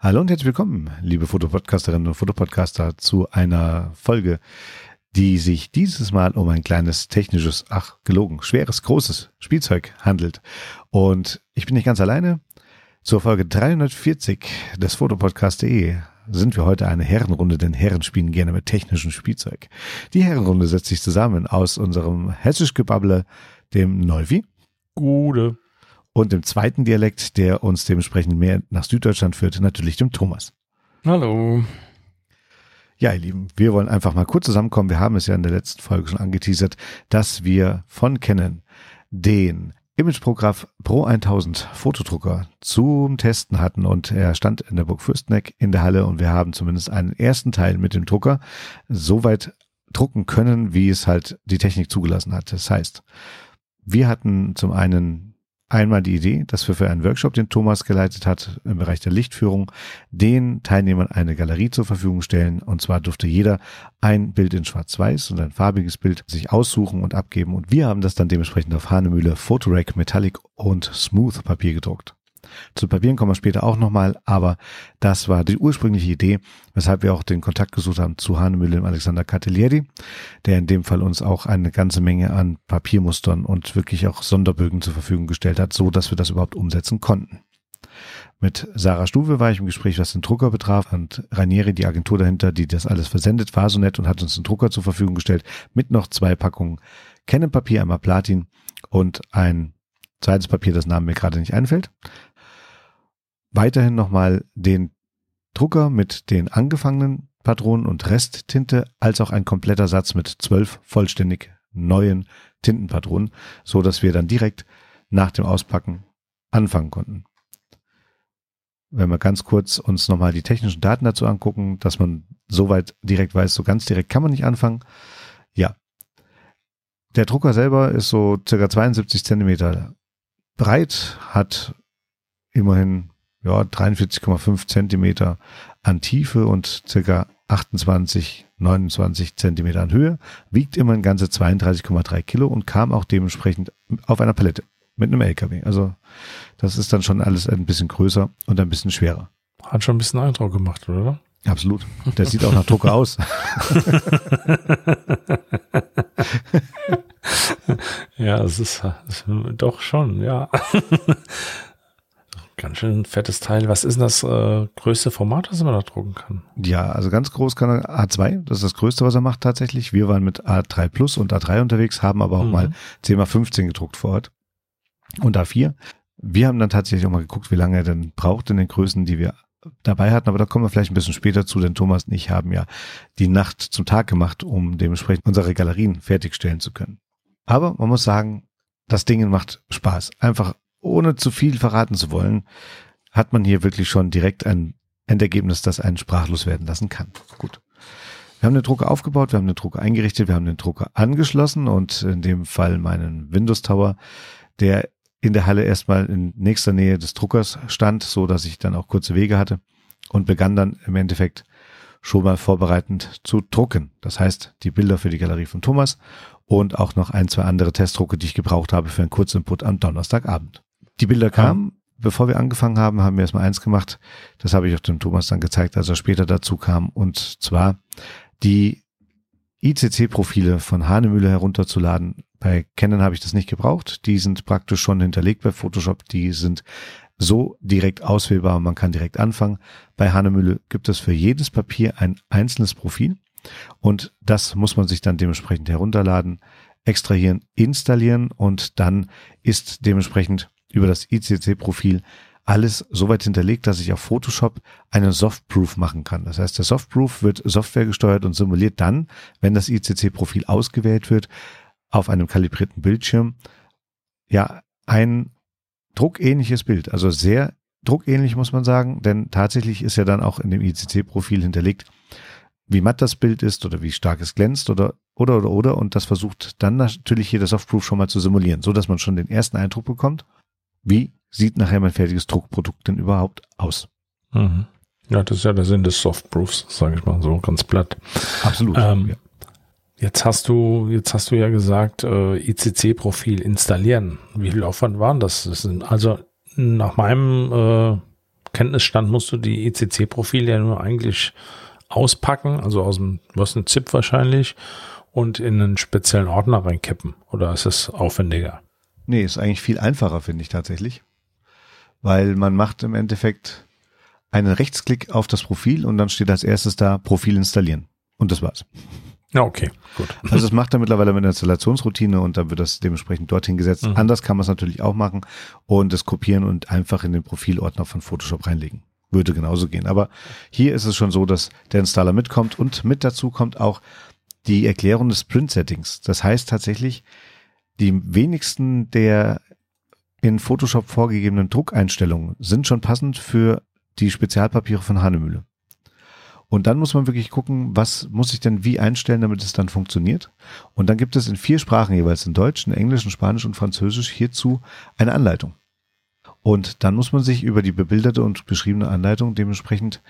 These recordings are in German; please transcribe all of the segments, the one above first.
Hallo und herzlich willkommen, liebe Fotopodcasterinnen und Fotopodcaster, zu einer Folge, die sich dieses Mal um ein kleines technisches, ach gelogen, schweres, großes Spielzeug handelt. Und ich bin nicht ganz alleine. Zur Folge 340 des Fotopodcast.de sind wir heute eine Herrenrunde, denn Herren spielen gerne mit technischem Spielzeug. Die Herrenrunde setzt sich zusammen aus unserem hessisch Gebabble, dem Neuvi. Gute und im zweiten Dialekt, der uns dementsprechend mehr nach Süddeutschland führt, natürlich dem Thomas. Hallo. Ja, ihr Lieben, wir wollen einfach mal kurz zusammenkommen. Wir haben es ja in der letzten Folge schon angeteasert, dass wir von Canon den Imageprograph Pro 1000 Fotodrucker zum Testen hatten und er stand in der Burg Fürsteneck in der Halle und wir haben zumindest einen ersten Teil mit dem Drucker soweit drucken können, wie es halt die Technik zugelassen hat. Das heißt, wir hatten zum einen einmal die Idee, dass wir für einen Workshop, den Thomas geleitet hat, im Bereich der Lichtführung, den Teilnehmern eine Galerie zur Verfügung stellen. Und zwar durfte jeder ein Bild in Schwarz-Weiß und ein farbiges Bild sich aussuchen und abgeben. Und wir haben das dann dementsprechend auf Hanemühle Photorack Metallic und Smooth Papier gedruckt. Zu Papieren kommen wir später auch nochmal, aber das war die ursprüngliche Idee, weshalb wir auch den Kontakt gesucht haben zu Hanemühle und Alexander Catelieri, der in dem Fall uns auch eine ganze Menge an Papiermustern und wirklich auch Sonderbögen zur Verfügung gestellt hat, so dass wir das überhaupt umsetzen konnten. Mit Sarah Stuwe war ich im Gespräch, was den Drucker betraf und Ranieri, die Agentur dahinter, die das alles versendet, war so nett und hat uns den Drucker zur Verfügung gestellt mit noch zwei Packungen Kennenpapier, einmal Platin und ein zweites Papier, das Namen mir gerade nicht einfällt weiterhin nochmal den Drucker mit den angefangenen Patronen und Resttinte, als auch ein kompletter Satz mit zwölf vollständig neuen Tintenpatronen, so dass wir dann direkt nach dem Auspacken anfangen konnten. Wenn wir ganz kurz uns nochmal die technischen Daten dazu angucken, dass man soweit direkt weiß, so ganz direkt kann man nicht anfangen. Ja. Der Drucker selber ist so circa 72 Zentimeter breit, hat immerhin ja, 43,5 Zentimeter an Tiefe und circa 28, 29 Zentimeter an Höhe, wiegt immerhin ganze 32,3 Kilo und kam auch dementsprechend auf einer Palette mit einem LKW. Also das ist dann schon alles ein bisschen größer und ein bisschen schwerer. Hat schon ein bisschen Eindruck gemacht, oder? Absolut. Der sieht auch nach Drucker aus. ja, es ist, ist doch schon, ja. Ganz schön fettes Teil. Was ist denn das äh, größte Format, was man da drucken kann? Ja, also ganz groß kann er A2. Das ist das größte, was er macht tatsächlich. Wir waren mit A3 Plus und A3 unterwegs, haben aber auch mhm. mal 10x15 gedruckt vor Ort. Und A4. Wir haben dann tatsächlich auch mal geguckt, wie lange er denn braucht in den Größen, die wir dabei hatten. Aber da kommen wir vielleicht ein bisschen später zu, denn Thomas und ich haben ja die Nacht zum Tag gemacht, um dementsprechend unsere Galerien fertigstellen zu können. Aber man muss sagen, das Ding macht Spaß. Einfach ohne zu viel verraten zu wollen, hat man hier wirklich schon direkt ein Endergebnis, das einen sprachlos werden lassen kann. Gut. Wir haben den Drucker aufgebaut, wir haben den Drucker eingerichtet, wir haben den Drucker angeschlossen und in dem Fall meinen Windows Tower, der in der Halle erstmal in nächster Nähe des Druckers stand, so dass ich dann auch kurze Wege hatte und begann dann im Endeffekt schon mal vorbereitend zu drucken. Das heißt, die Bilder für die Galerie von Thomas und auch noch ein, zwei andere Testdrucke, die ich gebraucht habe für einen Kurzinput am Donnerstagabend. Die Bilder kamen. Bevor wir angefangen haben, haben wir erstmal eins gemacht. Das habe ich auch dem Thomas dann gezeigt, als er später dazu kam. Und zwar die ICC-Profile von Hanemühle herunterzuladen. Bei Canon habe ich das nicht gebraucht. Die sind praktisch schon hinterlegt bei Photoshop. Die sind so direkt auswählbar und man kann direkt anfangen. Bei Hanemühle gibt es für jedes Papier ein einzelnes Profil und das muss man sich dann dementsprechend herunterladen, extrahieren, installieren und dann ist dementsprechend über das ICC-Profil alles so weit hinterlegt, dass ich auf Photoshop einen Softproof machen kann. Das heißt, der Softproof wird Software gesteuert und simuliert dann, wenn das ICC-Profil ausgewählt wird, auf einem kalibrierten Bildschirm, ja, ein druckähnliches Bild. Also sehr druckähnlich muss man sagen, denn tatsächlich ist ja dann auch in dem ICC-Profil hinterlegt, wie matt das Bild ist oder wie stark es glänzt oder oder oder oder und das versucht dann natürlich hier der Softproof schon mal zu simulieren, so dass man schon den ersten Eindruck bekommt wie sieht nachher mein fertiges Druckprodukt denn überhaupt aus? Mhm. Ja, das ist ja der Sinn des Softproofs, sage ich mal so ganz platt. Absolut. Ähm, ja. Jetzt hast du, jetzt hast du ja gesagt, äh, ICC-Profil installieren. Wie viel Aufwand waren das? das sind also nach meinem äh, Kenntnisstand musst du die ECC-Profile ja nur eigentlich auspacken, also aus dem, was ein ZIP wahrscheinlich, und in einen speziellen Ordner reinkippen. Oder ist es aufwendiger? Nee, ist eigentlich viel einfacher, finde ich tatsächlich. Weil man macht im Endeffekt einen Rechtsklick auf das Profil und dann steht als erstes da Profil installieren. Und das war's. Ja, okay, gut. Also das macht er mittlerweile mit einer Installationsroutine und dann wird das dementsprechend dorthin gesetzt. Mhm. Anders kann man es natürlich auch machen und das kopieren und einfach in den Profilordner von Photoshop reinlegen. Würde genauso gehen. Aber hier ist es schon so, dass der Installer mitkommt und mit dazu kommt auch die Erklärung des Print-Settings. Das heißt tatsächlich, die wenigsten der in Photoshop vorgegebenen Druckeinstellungen sind schon passend für die Spezialpapiere von Hanemühle. Und dann muss man wirklich gucken, was muss ich denn wie einstellen, damit es dann funktioniert. Und dann gibt es in vier Sprachen jeweils, in Deutsch, in Englisch, in Spanisch und Französisch, hierzu eine Anleitung. Und dann muss man sich über die bebilderte und beschriebene Anleitung dementsprechend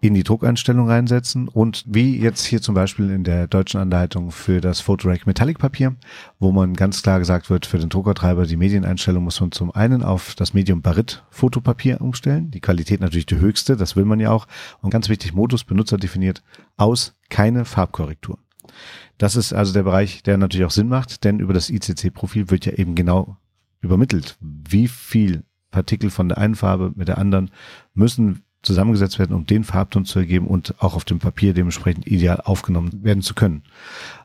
in die Druckeinstellung reinsetzen. Und wie jetzt hier zum Beispiel in der deutschen Anleitung für das Photorack Metallic Papier, wo man ganz klar gesagt wird, für den Druckertreiber die Medieneinstellung muss man zum einen auf das Medium Barit Fotopapier umstellen, die Qualität natürlich die höchste, das will man ja auch. Und ganz wichtig Modus Benutzer definiert aus keine Farbkorrektur. Das ist also der Bereich, der natürlich auch Sinn macht, denn über das ICC-Profil wird ja eben genau übermittelt, wie viel Partikel von der einen Farbe mit der anderen müssen zusammengesetzt werden, um den Farbton zu ergeben und auch auf dem Papier dementsprechend ideal aufgenommen werden zu können.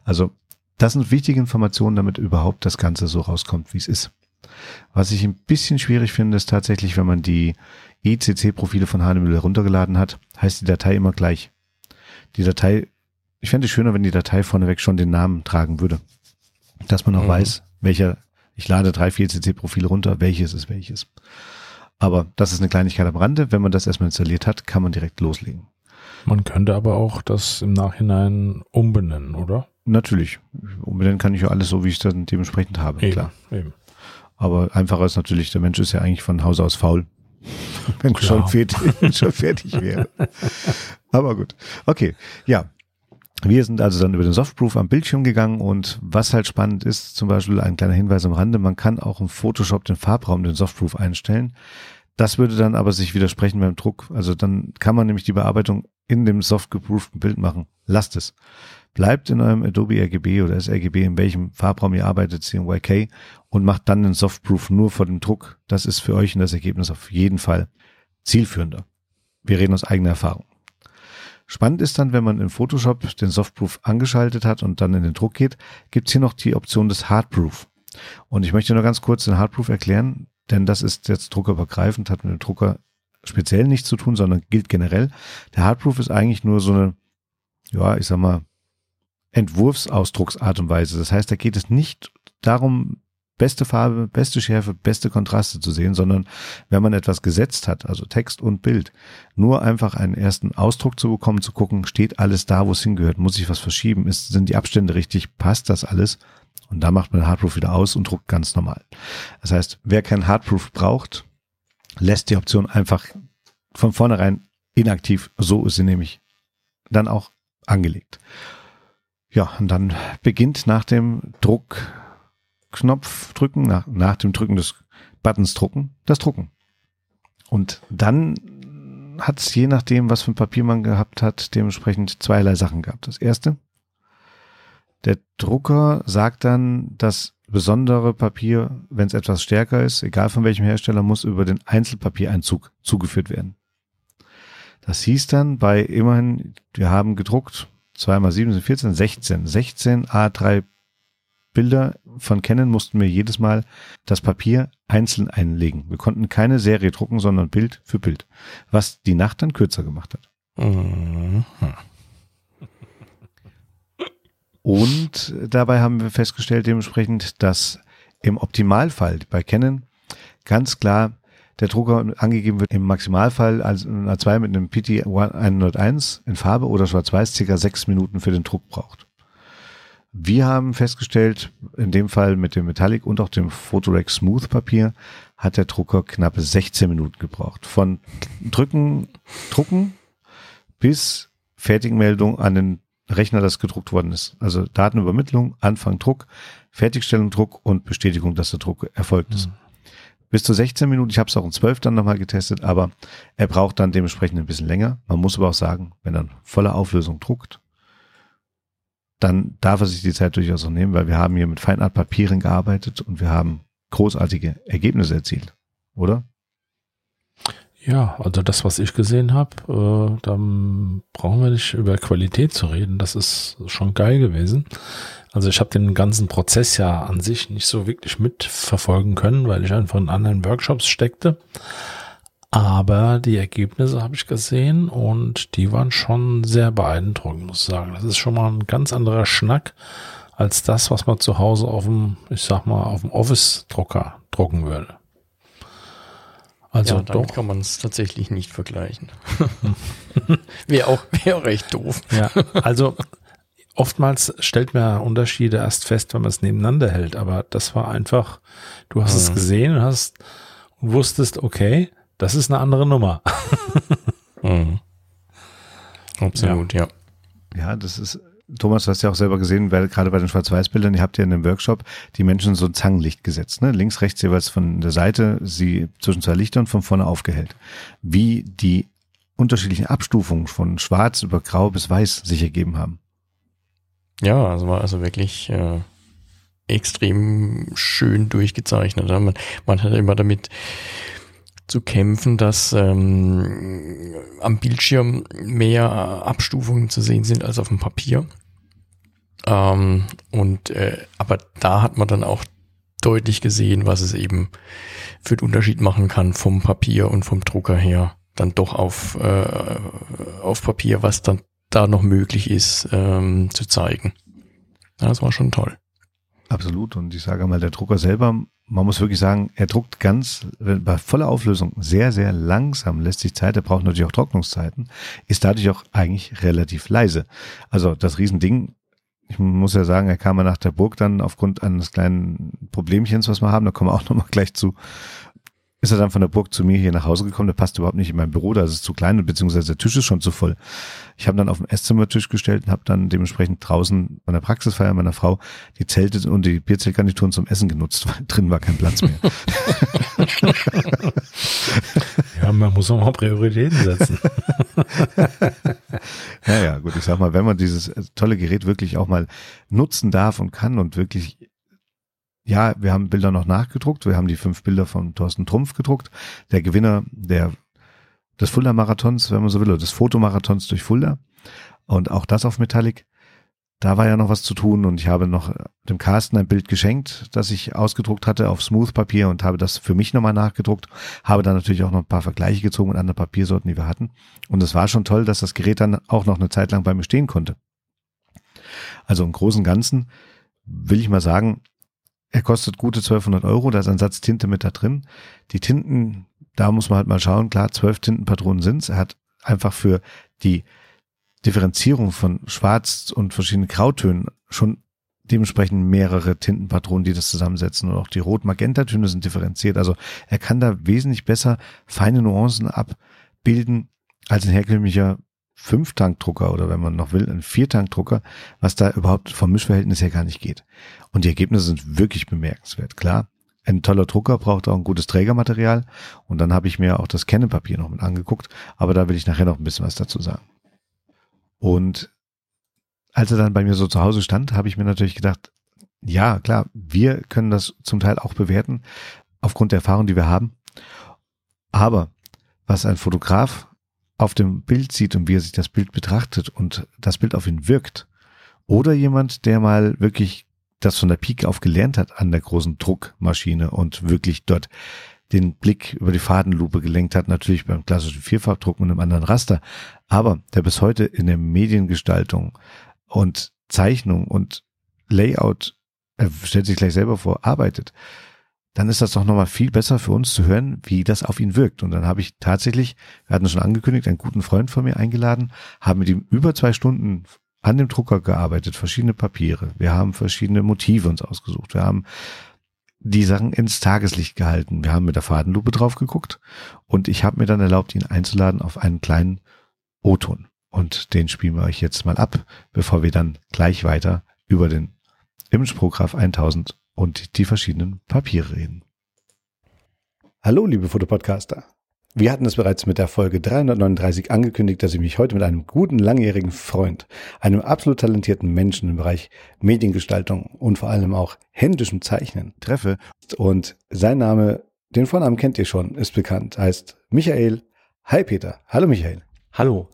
Also das sind wichtige Informationen, damit überhaupt das Ganze so rauskommt, wie es ist. Was ich ein bisschen schwierig finde, ist tatsächlich, wenn man die ECC-Profile von Hanemüller heruntergeladen hat, heißt die Datei immer gleich. Die Datei, ich fände es schöner, wenn die Datei vorneweg schon den Namen tragen würde. Dass man auch mhm. weiß, welcher, ich lade drei, vier ECC-Profile runter, welches ist welches. Aber das ist eine Kleinigkeit am Rande. Wenn man das erstmal installiert hat, kann man direkt loslegen. Man könnte aber auch das im Nachhinein umbenennen, oder? Natürlich. Umbenennen kann ich ja alles so, wie ich es dann dementsprechend habe, eben, klar. Eben. Aber einfacher ist natürlich, der Mensch ist ja eigentlich von Hause aus faul. Wenn schon fertig, schon fertig wäre. Aber gut. Okay. Ja. Wir sind also dann über den Softproof am Bildschirm gegangen und was halt spannend ist, zum Beispiel ein kleiner Hinweis am Rande, man kann auch im Photoshop den Farbraum, den Softproof einstellen. Das würde dann aber sich widersprechen beim Druck. Also dann kann man nämlich die Bearbeitung in dem soft geprooften Bild machen. Lasst es. Bleibt in eurem Adobe RGB oder sRGB, in welchem Farbraum ihr arbeitet, CMYK, und macht dann den Softproof nur vor dem Druck. Das ist für euch in das Ergebnis auf jeden Fall zielführender. Wir reden aus eigener Erfahrung. Spannend ist dann, wenn man in Photoshop den Softproof angeschaltet hat und dann in den Druck geht, gibt's hier noch die Option des Hardproof. Und ich möchte nur ganz kurz den Hardproof erklären, denn das ist jetzt druckerübergreifend, hat mit dem Drucker speziell nichts zu tun, sondern gilt generell. Der Hardproof ist eigentlich nur so eine, ja, ich sag mal, Entwurfsausdrucksart und Weise. Das heißt, da geht es nicht darum, beste Farbe, beste Schärfe, beste Kontraste zu sehen, sondern wenn man etwas gesetzt hat, also Text und Bild, nur einfach einen ersten Ausdruck zu bekommen, zu gucken, steht alles da, wo es hingehört, muss ich was verschieben, ist, sind die Abstände richtig, passt das alles? Und da macht man Hardproof wieder aus und druckt ganz normal. Das heißt, wer kein Hardproof braucht, lässt die Option einfach von vornherein inaktiv. So ist sie nämlich dann auch angelegt. Ja, und dann beginnt nach dem Druck Knopf drücken, nach, nach dem Drücken des Buttons drucken, das Drucken. Und dann hat es je nachdem, was für ein Papier man gehabt hat, dementsprechend zweierlei Sachen gehabt. Das erste, der Drucker sagt dann, das besondere Papier, wenn es etwas stärker ist, egal von welchem Hersteller, muss über den Einzelpapiereinzug zugeführt werden. Das hieß dann bei immerhin, wir haben gedruckt, 2 mal 7 sind 14, 16, 16 A3 Bilder von Canon mussten wir jedes Mal das Papier einzeln einlegen. Wir konnten keine Serie drucken, sondern Bild für Bild, was die Nacht dann kürzer gemacht hat. Mhm. Und dabei haben wir festgestellt dementsprechend, dass im Optimalfall bei Canon ganz klar der Drucker angegeben wird im Maximalfall als ein A2 mit einem PT 101 in Farbe oder schwarz-weiß circa sechs Minuten für den Druck braucht. Wir haben festgestellt, in dem Fall mit dem Metallic und auch dem Photorec Smooth Papier hat der Drucker knappe 16 Minuten gebraucht. Von Drücken, Drucken bis Fertigmeldung an den Rechner, das gedruckt worden ist. Also Datenübermittlung, Anfang Druck, Fertigstellung Druck und Bestätigung, dass der Druck erfolgt ist. Mhm. bis zu 16 Minuten. Ich habe es auch in 12 dann nochmal getestet, aber er braucht dann dementsprechend ein bisschen länger. Man muss aber auch sagen, wenn er volle Auflösung druckt, dann darf er sich die Zeit durchaus auch nehmen, weil wir haben hier mit Feinart-Papieren gearbeitet und wir haben großartige Ergebnisse erzielt, oder? Ja, also das, was ich gesehen habe, äh, dann brauchen wir nicht über Qualität zu reden. Das ist schon geil gewesen. Also ich habe den ganzen Prozess ja an sich nicht so wirklich mitverfolgen können, weil ich einfach in anderen Workshops steckte. Aber die Ergebnisse habe ich gesehen und die waren schon sehr beeindruckend, muss ich sagen. Das ist schon mal ein ganz anderer Schnack als das, was man zu Hause auf dem, ich sag mal, auf dem Office-Drucker drucken würde. Also ja, damit doch. kann man es tatsächlich nicht vergleichen. wäre auch, wäre auch recht doof. Ja, also oftmals stellt man Unterschiede erst fest, wenn man es nebeneinander hält. Aber das war einfach, du hast mhm. es gesehen und hast und wusstest, okay, das ist eine andere Nummer. mhm. Absolut, ja. ja. Ja, das ist Thomas, du hast ja auch selber gesehen, weil, gerade bei den Schwarz-Weiß-Bildern, ihr habt ja in dem Workshop die Menschen so ein Zangenlicht gesetzt, ne? Links, rechts jeweils von der Seite, sie zwischen zwei Lichtern von vorne aufgehellt. Wie die unterschiedlichen Abstufungen von schwarz über grau bis weiß sich ergeben haben. Ja, also war also wirklich äh, extrem schön durchgezeichnet. Man, man hat immer damit zu kämpfen, dass ähm, am Bildschirm mehr Abstufungen zu sehen sind als auf dem Papier. Ähm, und äh, aber da hat man dann auch deutlich gesehen, was es eben für den Unterschied machen kann vom Papier und vom Drucker her. Dann doch auf, äh, auf Papier, was dann da noch möglich ist, ähm, zu zeigen. Das war schon toll. Absolut. Und ich sage mal, der Drucker selber man muss wirklich sagen, er druckt ganz bei voller Auflösung sehr, sehr langsam, lässt sich Zeit, er braucht natürlich auch Trocknungszeiten, ist dadurch auch eigentlich relativ leise. Also das Riesending, ich muss ja sagen, er kam ja nach der Burg dann aufgrund eines kleinen Problemchens, was wir haben, da kommen wir auch nochmal gleich zu, ist er dann von der Burg zu mir hier nach Hause gekommen. Der passt überhaupt nicht in mein Büro, da ist es zu klein, beziehungsweise der Tisch ist schon zu voll. Ich habe dann auf dem Esszimmertisch gestellt und habe dann dementsprechend draußen bei der Praxisfeier meiner Frau die Zelte und die Bierzeltgarnituren zum Essen genutzt, weil drin war kein Platz mehr. ja, man muss auch mal Prioritäten setzen. ja, ja, gut, ich sag mal, wenn man dieses tolle Gerät wirklich auch mal nutzen darf und kann und wirklich ja, wir haben Bilder noch nachgedruckt. Wir haben die fünf Bilder von Thorsten Trumpf gedruckt. Der Gewinner der, des Fulda-Marathons, wenn man so will, oder des Fotomarathons durch Fulda. Und auch das auf Metallic. Da war ja noch was zu tun und ich habe noch dem Carsten ein Bild geschenkt, das ich ausgedruckt hatte auf Smooth-Papier und habe das für mich nochmal nachgedruckt. Habe dann natürlich auch noch ein paar Vergleiche gezogen mit anderen Papiersorten, die wir hatten. Und es war schon toll, dass das Gerät dann auch noch eine Zeit lang bei mir stehen konnte. Also im Großen und Ganzen will ich mal sagen, er kostet gute 1200 Euro, da ist ein Satz Tinte mit da drin. Die Tinten, da muss man halt mal schauen, klar, zwölf Tintenpatronen sind's. Er hat einfach für die Differenzierung von Schwarz und verschiedenen Grautönen schon dementsprechend mehrere Tintenpatronen, die das zusammensetzen. Und auch die Rot-Magenta-Töne sind differenziert. Also er kann da wesentlich besser feine Nuancen abbilden als ein herkömmlicher Fünf-Tank-Drucker oder wenn man noch will, ein Vier-Tank-Drucker, was da überhaupt vom Mischverhältnis her gar nicht geht. Und die Ergebnisse sind wirklich bemerkenswert. Klar, ein toller Drucker braucht auch ein gutes Trägermaterial und dann habe ich mir auch das Kennenpapier noch mit angeguckt, aber da will ich nachher noch ein bisschen was dazu sagen. Und als er dann bei mir so zu Hause stand, habe ich mir natürlich gedacht, ja, klar, wir können das zum Teil auch bewerten, aufgrund der Erfahrung, die wir haben. Aber was ein Fotograf auf dem Bild sieht und wie er sich das Bild betrachtet und das Bild auf ihn wirkt. Oder jemand, der mal wirklich das von der Pike auf gelernt hat an der großen Druckmaschine und wirklich dort den Blick über die Fadenlupe gelenkt hat, natürlich beim klassischen Vierfarbdruck mit einem anderen Raster, aber der bis heute in der Mediengestaltung und Zeichnung und Layout, er stellt sich gleich selber vor, arbeitet, dann ist das doch nochmal viel besser für uns zu hören, wie das auf ihn wirkt. Und dann habe ich tatsächlich, wir hatten schon angekündigt, einen guten Freund von mir eingeladen, haben mit ihm über zwei Stunden an dem Drucker gearbeitet, verschiedene Papiere. Wir haben verschiedene Motive uns ausgesucht. Wir haben die Sachen ins Tageslicht gehalten. Wir haben mit der Fadenlupe drauf geguckt und ich habe mir dann erlaubt, ihn einzuladen auf einen kleinen O-Ton. Und den spielen wir euch jetzt mal ab, bevor wir dann gleich weiter über den Image Prograph 1000 und die verschiedenen Papiere reden. Hallo, liebe Fotopodcaster. Wir hatten es bereits mit der Folge 339 angekündigt, dass ich mich heute mit einem guten langjährigen Freund, einem absolut talentierten Menschen im Bereich Mediengestaltung und vor allem auch händischem Zeichnen treffe. Und sein Name, den Vornamen kennt ihr schon, ist bekannt, heißt Michael. Hi Peter. Hallo Michael. Hallo.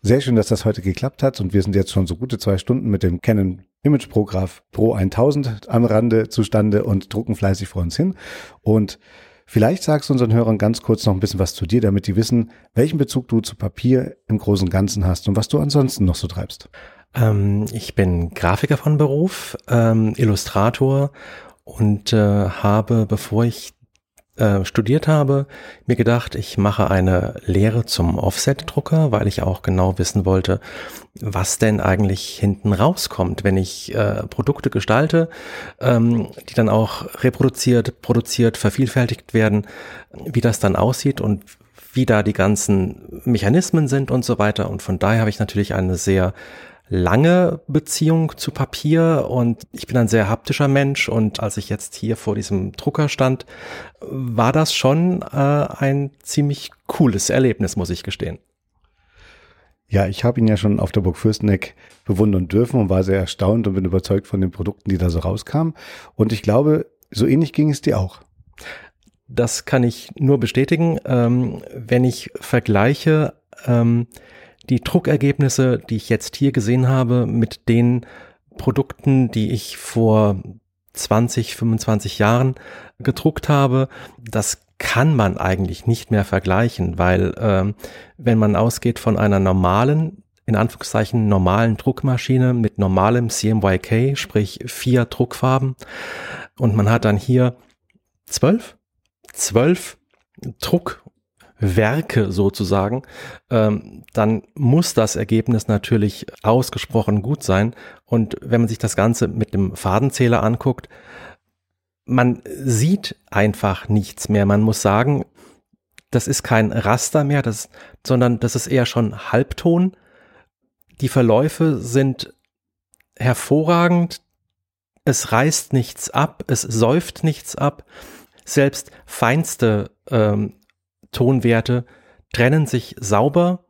Sehr schön, dass das heute geklappt hat und wir sind jetzt schon so gute zwei Stunden mit dem Canon Image Prograph Pro 1000 am Rande zustande und drucken fleißig vor uns hin. Und vielleicht sagst du unseren Hörern ganz kurz noch ein bisschen was zu dir, damit die wissen, welchen Bezug du zu Papier im Großen und Ganzen hast und was du ansonsten noch so treibst. Ähm, ich bin Grafiker von Beruf, ähm, Illustrator und äh, habe, bevor ich äh, studiert habe, mir gedacht, ich mache eine Lehre zum Offset-Drucker, weil ich auch genau wissen wollte, was denn eigentlich hinten rauskommt, wenn ich äh, Produkte gestalte, ähm, die dann auch reproduziert, produziert, vervielfältigt werden, wie das dann aussieht und wie da die ganzen Mechanismen sind und so weiter. Und von daher habe ich natürlich eine sehr lange Beziehung zu Papier und ich bin ein sehr haptischer Mensch und als ich jetzt hier vor diesem Drucker stand, war das schon äh, ein ziemlich cooles Erlebnis, muss ich gestehen. Ja, ich habe ihn ja schon auf der Burg Fürsteneck bewundern dürfen und war sehr erstaunt und bin überzeugt von den Produkten, die da so rauskamen. Und ich glaube, so ähnlich ging es dir auch. Das kann ich nur bestätigen. Ähm, wenn ich vergleiche, ähm, die Druckergebnisse, die ich jetzt hier gesehen habe, mit den Produkten, die ich vor 20, 25 Jahren gedruckt habe, das kann man eigentlich nicht mehr vergleichen, weil ähm, wenn man ausgeht von einer normalen, in Anführungszeichen normalen Druckmaschine mit normalem CMYK, sprich vier Druckfarben, und man hat dann hier zwölf, zwölf Druck Werke sozusagen, ähm, dann muss das Ergebnis natürlich ausgesprochen gut sein. Und wenn man sich das Ganze mit dem Fadenzähler anguckt, man sieht einfach nichts mehr. Man muss sagen, das ist kein Raster mehr, das, sondern das ist eher schon Halbton. Die Verläufe sind hervorragend. Es reißt nichts ab, es säuft nichts ab. Selbst feinste ähm, Tonwerte trennen sich sauber,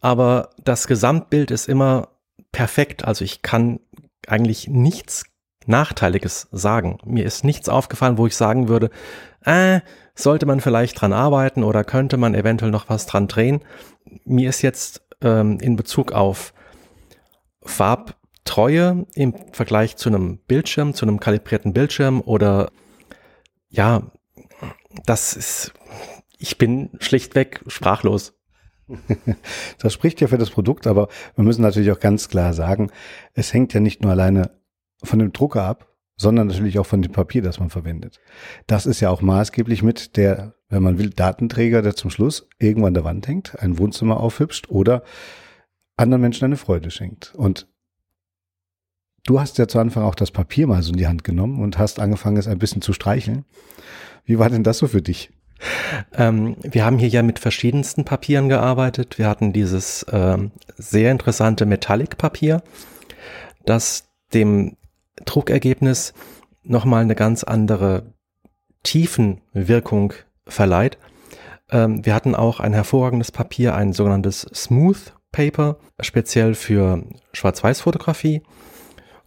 aber das Gesamtbild ist immer perfekt. Also ich kann eigentlich nichts Nachteiliges sagen. Mir ist nichts aufgefallen, wo ich sagen würde, äh, sollte man vielleicht dran arbeiten oder könnte man eventuell noch was dran drehen. Mir ist jetzt ähm, in Bezug auf Farbtreue im Vergleich zu einem Bildschirm, zu einem kalibrierten Bildschirm oder ja, das ist ich bin schlichtweg sprachlos. Das spricht ja für das Produkt, aber wir müssen natürlich auch ganz klar sagen, es hängt ja nicht nur alleine von dem Drucker ab, sondern natürlich auch von dem Papier, das man verwendet. Das ist ja auch maßgeblich mit der, wenn man will, Datenträger, der zum Schluss irgendwo an der Wand hängt, ein Wohnzimmer aufhübscht oder anderen Menschen eine Freude schenkt. Und du hast ja zu Anfang auch das Papier mal so in die Hand genommen und hast angefangen, es ein bisschen zu streicheln. Wie war denn das so für dich? Ähm, wir haben hier ja mit verschiedensten Papieren gearbeitet. Wir hatten dieses ähm, sehr interessante Metallic-Papier, das dem Druckergebnis nochmal eine ganz andere Tiefenwirkung verleiht. Ähm, wir hatten auch ein hervorragendes Papier, ein sogenanntes Smooth Paper, speziell für Schwarz-Weiß-Fotografie,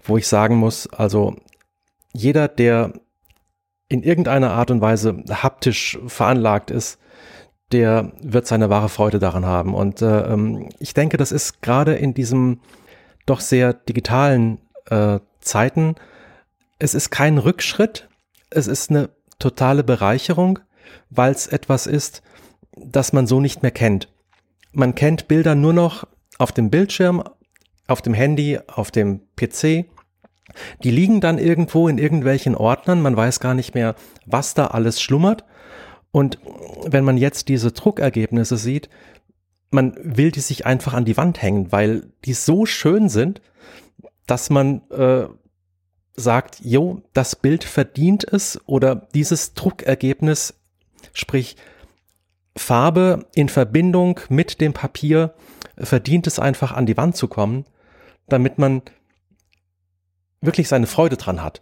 wo ich sagen muss, also jeder, der in irgendeiner Art und Weise haptisch veranlagt ist, der wird seine wahre Freude daran haben. Und äh, ähm, ich denke, das ist gerade in diesem doch sehr digitalen äh, Zeiten, es ist kein Rückschritt, es ist eine totale Bereicherung, weil es etwas ist, das man so nicht mehr kennt. Man kennt Bilder nur noch auf dem Bildschirm, auf dem Handy, auf dem PC die liegen dann irgendwo in irgendwelchen Ordnern, man weiß gar nicht mehr, was da alles schlummert. Und wenn man jetzt diese Druckergebnisse sieht, man will die sich einfach an die Wand hängen, weil die so schön sind, dass man äh, sagt, jo, das Bild verdient es oder dieses Druckergebnis, sprich Farbe in Verbindung mit dem Papier, verdient es einfach an die Wand zu kommen, damit man wirklich seine Freude dran hat.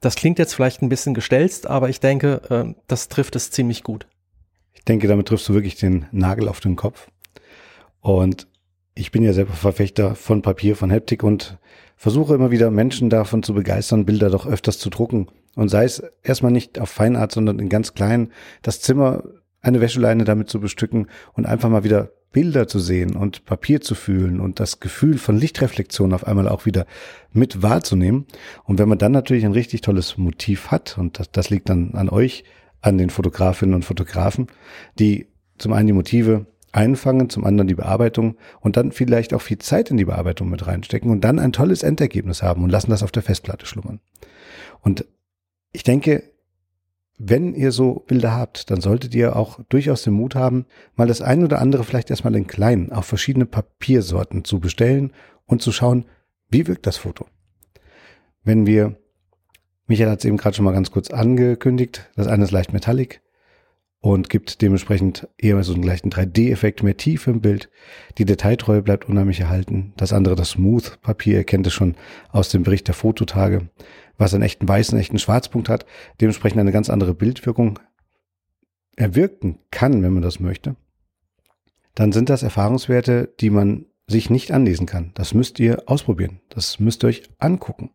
das klingt jetzt vielleicht ein bisschen gestelzt, aber ich denke, äh, das trifft es ziemlich gut. Ich denke, damit triffst du wirklich den Nagel auf den Kopf. Und ich bin ja selber Verfechter von Papier, von Heptik und versuche immer wieder Menschen davon zu begeistern, Bilder doch öfters zu drucken. Und sei es erstmal nicht auf Feinart, sondern in ganz klein, das Zimmer, eine Wäscheleine damit zu bestücken und einfach mal wieder Bilder zu sehen und Papier zu fühlen und das Gefühl von Lichtreflexion auf einmal auch wieder mit wahrzunehmen. Und wenn man dann natürlich ein richtig tolles Motiv hat, und das, das liegt dann an euch, an den Fotografinnen und Fotografen, die zum einen die Motive einfangen, zum anderen die Bearbeitung und dann vielleicht auch viel Zeit in die Bearbeitung mit reinstecken und dann ein tolles Endergebnis haben und lassen das auf der Festplatte schlummern. Und ich denke, wenn ihr so Bilder habt, dann solltet ihr auch durchaus den Mut haben, mal das ein oder andere vielleicht erstmal in kleinen auf verschiedene Papiersorten zu bestellen und zu schauen, wie wirkt das Foto. Wenn wir, Michael hat es eben gerade schon mal ganz kurz angekündigt, das eine ist leicht metallic und gibt dementsprechend eher so einen gleichen 3D-Effekt, mehr Tiefe im Bild. Die Detailtreue bleibt unheimlich erhalten. Das andere, das Smooth-Papier, ihr kennt es schon aus dem Bericht der Fototage was einen echten weißen, echten Schwarzpunkt hat, dementsprechend eine ganz andere Bildwirkung erwirken kann, wenn man das möchte, dann sind das Erfahrungswerte, die man sich nicht anlesen kann. Das müsst ihr ausprobieren. Das müsst ihr euch angucken.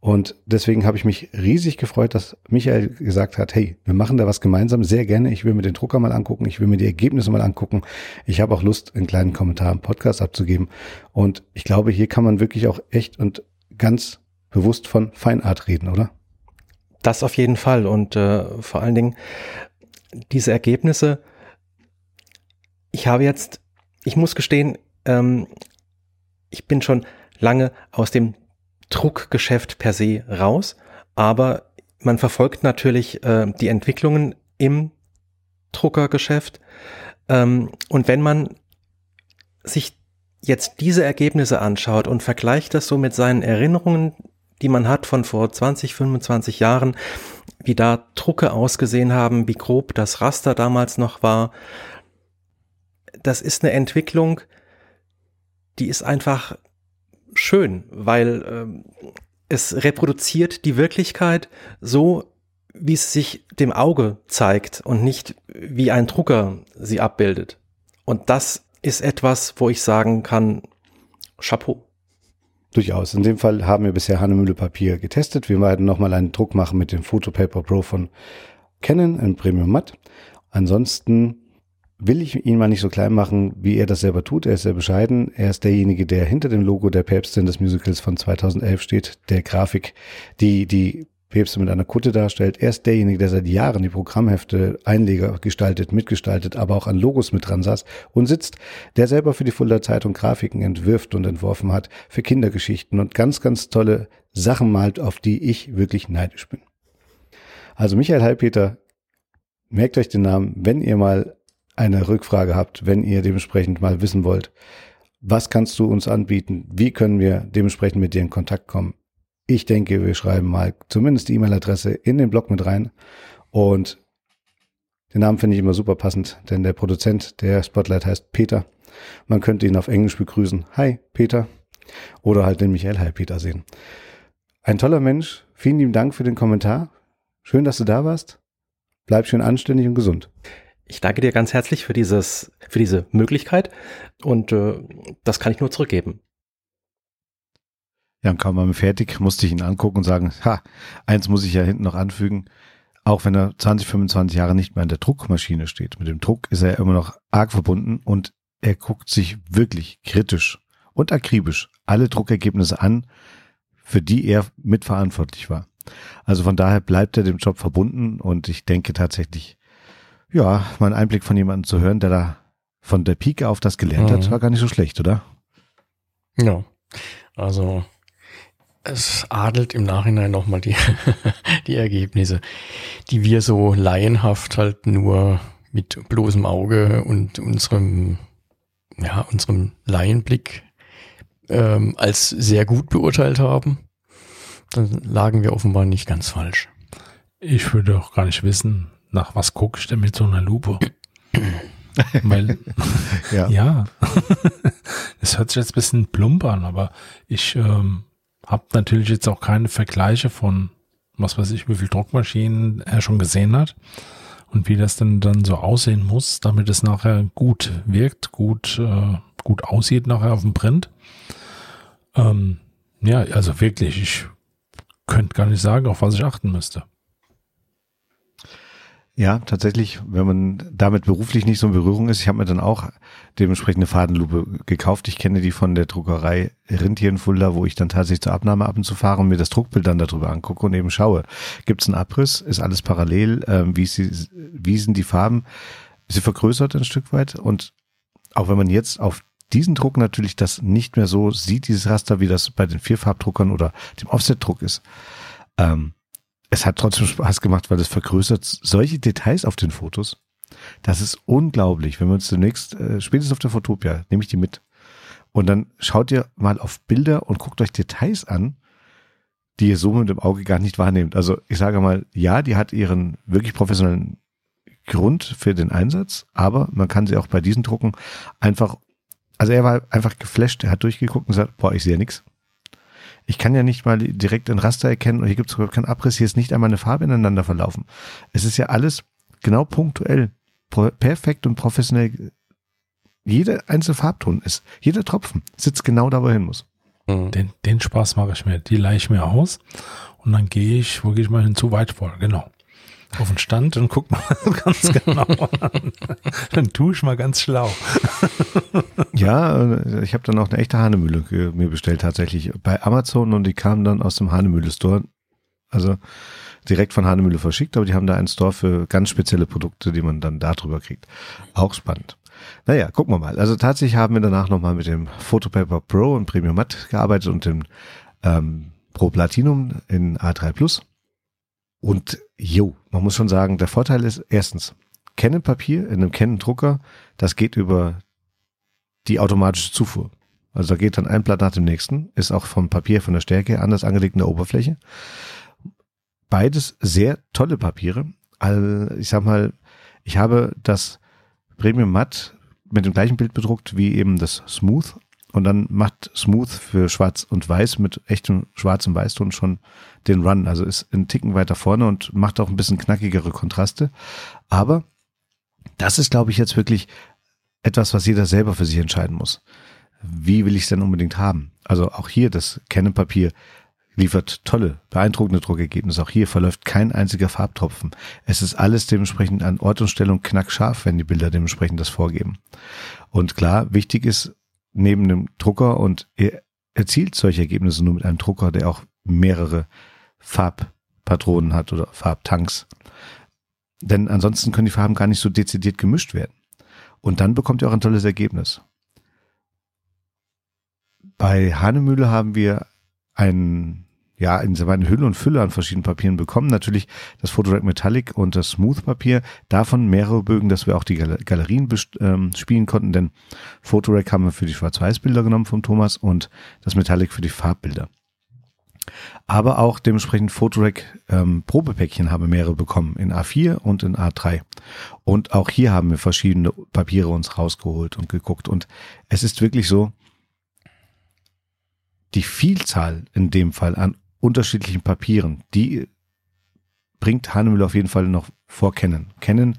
Und deswegen habe ich mich riesig gefreut, dass Michael gesagt hat, hey, wir machen da was gemeinsam, sehr gerne. Ich will mir den Drucker mal angucken, ich will mir die Ergebnisse mal angucken. Ich habe auch Lust, einen kleinen Kommentar im Podcast abzugeben. Und ich glaube, hier kann man wirklich auch echt und ganz bewusst von Feinart reden, oder? Das auf jeden Fall. Und äh, vor allen Dingen diese Ergebnisse. Ich habe jetzt, ich muss gestehen, ähm, ich bin schon lange aus dem Druckgeschäft per se raus, aber man verfolgt natürlich äh, die Entwicklungen im Druckergeschäft. Ähm, und wenn man sich jetzt diese Ergebnisse anschaut und vergleicht das so mit seinen Erinnerungen die man hat von vor 20, 25 Jahren, wie da Drucke ausgesehen haben, wie grob das Raster damals noch war. Das ist eine Entwicklung, die ist einfach schön, weil ähm, es reproduziert die Wirklichkeit so, wie es sich dem Auge zeigt und nicht wie ein Drucker sie abbildet. Und das ist etwas, wo ich sagen kann, Chapeau. Durchaus. In dem Fall haben wir bisher Hannemühle Papier getestet. Wir werden nochmal einen Druck machen mit dem Photopaper Pro von Canon in Premium Matt. Ansonsten will ich ihn mal nicht so klein machen, wie er das selber tut. Er ist sehr bescheiden. Er ist derjenige, der hinter dem Logo der Päpstin des Musicals von 2011 steht, der Grafik, die die Päpste mit einer Kutte darstellt. Er ist derjenige, der seit Jahren die Programmhefte, Einleger gestaltet, mitgestaltet, aber auch an Logos mit dran saß und sitzt, der selber für die Fulda Zeitung Grafiken entwirft und entworfen hat, für Kindergeschichten und ganz, ganz tolle Sachen malt, auf die ich wirklich neidisch bin. Also Michael Heilpeter, merkt euch den Namen, wenn ihr mal eine Rückfrage habt, wenn ihr dementsprechend mal wissen wollt, was kannst du uns anbieten, wie können wir dementsprechend mit dir in Kontakt kommen ich denke, wir schreiben mal zumindest die E-Mail-Adresse in den Blog mit rein. Und den Namen finde ich immer super passend, denn der Produzent der Spotlight heißt Peter. Man könnte ihn auf Englisch begrüßen. Hi, Peter. Oder halt den Michael Hi, Peter sehen. Ein toller Mensch. Vielen lieben Dank für den Kommentar. Schön, dass du da warst. Bleib schön anständig und gesund. Ich danke dir ganz herzlich für dieses, für diese Möglichkeit und äh, das kann ich nur zurückgeben. Ja, und kaum mal fertig, musste ich ihn angucken und sagen, ha, eins muss ich ja hinten noch anfügen. Auch wenn er 20, 25 Jahre nicht mehr in der Druckmaschine steht. Mit dem Druck ist er immer noch arg verbunden und er guckt sich wirklich kritisch und akribisch alle Druckergebnisse an, für die er mitverantwortlich war. Also von daher bleibt er dem Job verbunden und ich denke tatsächlich, ja, mal einen Einblick von jemandem zu hören, der da von der Pike auf das gelernt mhm. hat, war gar nicht so schlecht, oder? Ja, also es adelt im Nachhinein nochmal die, die Ergebnisse, die wir so laienhaft halt nur mit bloßem Auge und unserem, ja, unserem Laienblick ähm, als sehr gut beurteilt haben. Dann lagen wir offenbar nicht ganz falsch. Ich würde auch gar nicht wissen, nach was gucke ich denn mit so einer Lupe? Weil, ja, ja. es hört sich jetzt ein bisschen plump an, aber ich ähm, hab natürlich jetzt auch keine Vergleiche von was weiß ich, wie viel Druckmaschinen er schon gesehen hat und wie das dann, dann so aussehen muss, damit es nachher gut wirkt, gut, äh, gut aussieht nachher auf dem Print. Ähm, ja, also wirklich, ich könnte gar nicht sagen, auf was ich achten müsste. Ja, tatsächlich, wenn man damit beruflich nicht so in Berührung ist, ich habe mir dann auch dementsprechend eine Fadenlupe gekauft. Ich kenne die von der Druckerei Rentier in Fulda, wo ich dann tatsächlich zur Abnahme ab und zu fahre und mir das Druckbild dann darüber angucke und eben schaue. Gibt es einen Abriss? Ist alles parallel? Ähm, wie, sie, wie sind die Farben? Sie vergrößert ein Stück weit und auch wenn man jetzt auf diesen Druck natürlich das nicht mehr so sieht, dieses Raster, wie das bei den Vierfarbdruckern oder dem Offset-Druck ist, ähm, es hat trotzdem Spaß gemacht, weil es vergrößert solche Details auf den Fotos. Das ist unglaublich. Wenn wir uns demnächst, äh, spätestens auf der Fotopia, nehme ich die mit. Und dann schaut ihr mal auf Bilder und guckt euch Details an, die ihr so mit dem Auge gar nicht wahrnehmt. Also ich sage mal, ja, die hat ihren wirklich professionellen Grund für den Einsatz, aber man kann sie auch bei diesen Drucken einfach, also er war einfach geflasht, er hat durchgeguckt und gesagt, boah, ich sehe ja nichts. Ich kann ja nicht mal direkt ein Raster erkennen und hier gibt es keinen Abriss, hier ist nicht einmal eine Farbe ineinander verlaufen. Es ist ja alles genau punktuell, perfekt und professionell. Jeder einzelne Farbton ist, jeder Tropfen sitzt genau da, wo er hin muss. Mhm. Den, den Spaß mache ich mir. Die leihe ich mir aus und dann gehe ich, wo gehe ich mal hin? Zu weit vor, genau auf den Stand und guck mal ganz genau an. Dann tue ich mal ganz schlau. ja, ich habe dann auch eine echte Hahnemühle mir bestellt tatsächlich bei Amazon und die kamen dann aus dem Hahnemühle Store. Also direkt von Hahnemühle verschickt, aber die haben da einen Store für ganz spezielle Produkte, die man dann darüber kriegt. Auch spannend. Naja, gucken wir mal. Also tatsächlich haben wir danach nochmal mit dem Photopaper Pro und Premium Matt gearbeitet und dem ähm, Pro Platinum in A3 Plus. Und jo, man muss schon sagen, der Vorteil ist erstens, Canon-Papier in einem Canon-Drucker, das geht über die automatische Zufuhr. Also da geht dann ein Blatt nach dem nächsten, ist auch vom Papier, von der Stärke anders angelegt in der Oberfläche. Beides sehr tolle Papiere. Also ich sag mal, ich habe das Premium Matt mit dem gleichen Bild bedruckt wie eben das Smooth und dann macht Smooth für Schwarz und Weiß mit echtem schwarzem Weißton schon den Run. Also ist ein Ticken weiter vorne und macht auch ein bisschen knackigere Kontraste. Aber das ist, glaube ich, jetzt wirklich etwas, was jeder selber für sich entscheiden muss. Wie will ich es denn unbedingt haben? Also auch hier das Canon-Papier liefert tolle, beeindruckende Druckergebnisse. Auch hier verläuft kein einziger Farbtropfen. Es ist alles dementsprechend an Ort und Stellung knackscharf, wenn die Bilder dementsprechend das vorgeben. Und klar, wichtig ist, neben einem Drucker und er erzielt solche Ergebnisse nur mit einem Drucker, der auch mehrere Farbpatronen hat oder Farbtanks. Denn ansonsten können die Farben gar nicht so dezidiert gemischt werden. Und dann bekommt ihr auch ein tolles Ergebnis. Bei Hanemühle haben wir einen ja, in eine Hülle und Fülle an verschiedenen Papieren bekommen. Natürlich das Photorack Metallic und das Smooth Papier. Davon mehrere Bögen, dass wir auch die Galerien ähm, spielen konnten, denn Photorack haben wir für die Schwarz-Weiß-Bilder genommen vom Thomas und das Metallic für die Farbbilder. Aber auch dementsprechend Photorack ähm, Probepäckchen haben wir mehrere bekommen in A4 und in A3. Und auch hier haben wir verschiedene Papiere uns rausgeholt und geguckt. Und es ist wirklich so, die Vielzahl in dem Fall an unterschiedlichen Papieren, die bringt Hanemüller auf jeden Fall noch vor Canon. Canon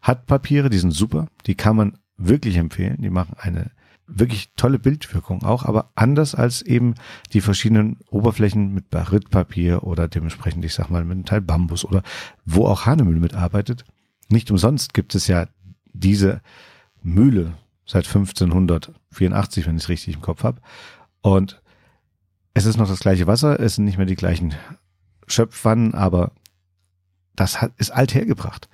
hat Papiere, die sind super, die kann man wirklich empfehlen, die machen eine wirklich tolle Bildwirkung auch, aber anders als eben die verschiedenen Oberflächen mit Baritpapier oder dementsprechend, ich sag mal, mit einem Teil Bambus oder wo auch Hanemühle mitarbeitet. Nicht umsonst gibt es ja diese Mühle seit 1584, wenn ich es richtig im Kopf habe. Und es ist noch das gleiche Wasser, es sind nicht mehr die gleichen Schöpfwannen, aber das hat, ist alt hergebracht.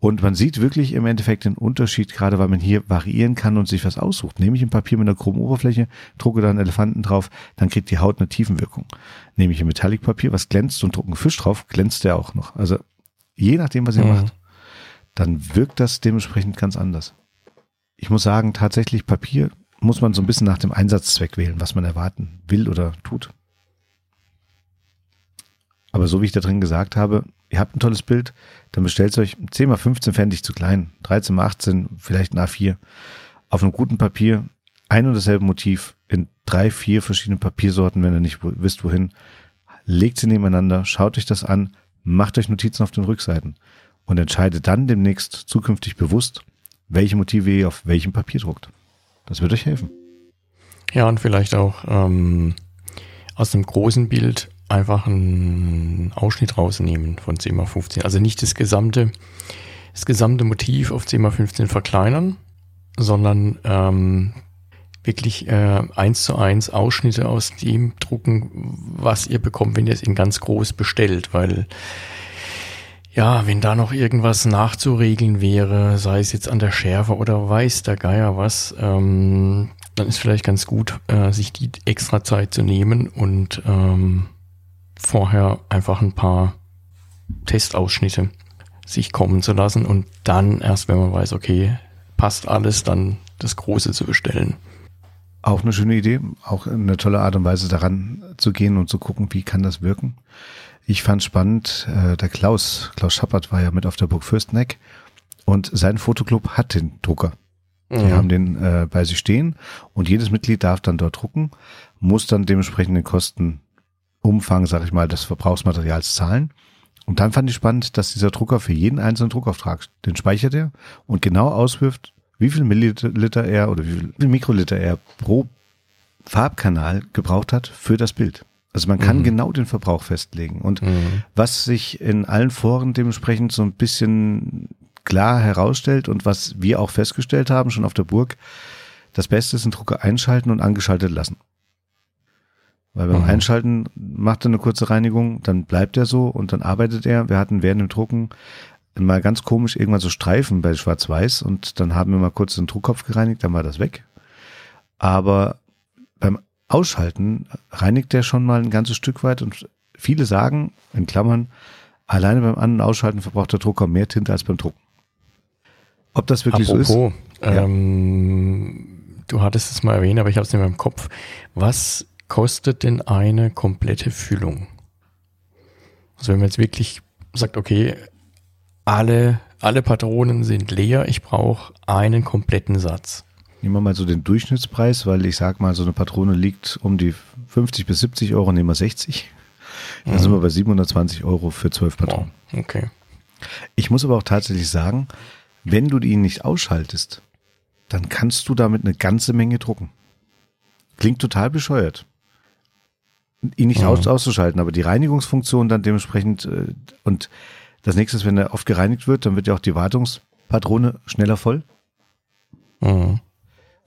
Und man sieht wirklich im Endeffekt den Unterschied, gerade weil man hier variieren kann und sich was aussucht. Nehme ich ein Papier mit einer chromen Oberfläche, drucke da einen Elefanten drauf, dann kriegt die Haut eine Tiefenwirkung. Nehme ich ein Metallic-Papier, was glänzt und drucke einen Fisch drauf, glänzt der auch noch. Also je nachdem, was ihr mhm. macht, dann wirkt das dementsprechend ganz anders. Ich muss sagen, tatsächlich Papier muss man so ein bisschen nach dem Einsatzzweck wählen, was man erwarten will oder tut. Aber so wie ich da drin gesagt habe, ihr habt ein tolles Bild, dann bestellt euch 10 mal 15 fände ich zu klein, 13 mal 18, vielleicht ein A4, auf einem guten Papier, ein und dasselbe Motiv in drei, vier verschiedenen Papiersorten, wenn ihr nicht wisst wohin, legt sie nebeneinander, schaut euch das an, macht euch Notizen auf den Rückseiten und entscheidet dann demnächst zukünftig bewusst, welche Motive ihr auf welchem Papier druckt. Das wird euch helfen. Ja, und vielleicht auch ähm, aus dem großen Bild einfach einen Ausschnitt rausnehmen von 10x15. Also nicht das gesamte, das gesamte Motiv auf 10x15 verkleinern, sondern ähm, wirklich äh, eins zu eins Ausschnitte aus dem drucken, was ihr bekommt, wenn ihr es in ganz groß bestellt, weil ja, wenn da noch irgendwas nachzuregeln wäre, sei es jetzt an der Schärfe oder weiß der Geier was, ähm, dann ist vielleicht ganz gut, äh, sich die extra Zeit zu nehmen und ähm, vorher einfach ein paar Testausschnitte sich kommen zu lassen und dann erst, wenn man weiß, okay, passt alles, dann das Große zu bestellen. Auch eine schöne Idee, auch eine tolle Art und Weise daran zu gehen und zu gucken, wie kann das wirken. Ich fand spannend, äh, der Klaus, Klaus Schappert war ja mit auf der Burg Fürsteneck und sein Fotoclub hat den Drucker. Die Mhm. haben den äh, bei sich stehen und jedes Mitglied darf dann dort drucken, muss dann dementsprechend den Kostenumfang, sag ich mal, des Verbrauchsmaterials zahlen. Und dann fand ich spannend, dass dieser Drucker für jeden einzelnen Druckauftrag, den speichert er und genau auswirft, wie viel Milliliter er oder wie viel Mikroliter er pro Farbkanal gebraucht hat für das Bild. Also man kann Mhm. genau den Verbrauch festlegen. Und Mhm. was sich in allen Foren dementsprechend so ein bisschen klar herausstellt und was wir auch festgestellt haben, schon auf der Burg, das Beste ist, den Drucker einschalten und angeschaltet lassen. Weil beim Mhm. Einschalten macht er eine kurze Reinigung, dann bleibt er so und dann arbeitet er. Wir hatten während dem Drucken mal ganz komisch irgendwann so Streifen bei Schwarz-Weiß und dann haben wir mal kurz den Druckkopf gereinigt, dann war das weg. Aber Ausschalten reinigt der schon mal ein ganzes Stück weit und viele sagen, in Klammern, alleine beim An- und Ausschalten verbraucht der Drucker mehr Tinte als beim Drucken. Ob das wirklich so ist? Apropos, Ja. ähm, du hattest es mal erwähnt, aber ich habe es nicht mehr im Kopf. Was kostet denn eine komplette Füllung? Also wenn man jetzt wirklich sagt, okay, alle, alle Patronen sind leer, ich brauche einen kompletten Satz. Nehmen wir mal so den Durchschnittspreis, weil ich sag mal, so eine Patrone liegt um die 50 bis 70 Euro, nehmen wir 60. Dann sind wir bei 720 Euro für 12 Patronen. Wow, okay. Ich muss aber auch tatsächlich sagen, wenn du ihn nicht ausschaltest, dann kannst du damit eine ganze Menge drucken. Klingt total bescheuert. Ihn nicht aus, auszuschalten, aber die Reinigungsfunktion dann dementsprechend äh, und das nächste ist, wenn er oft gereinigt wird, dann wird ja auch die Wartungspatrone schneller voll. Mhm.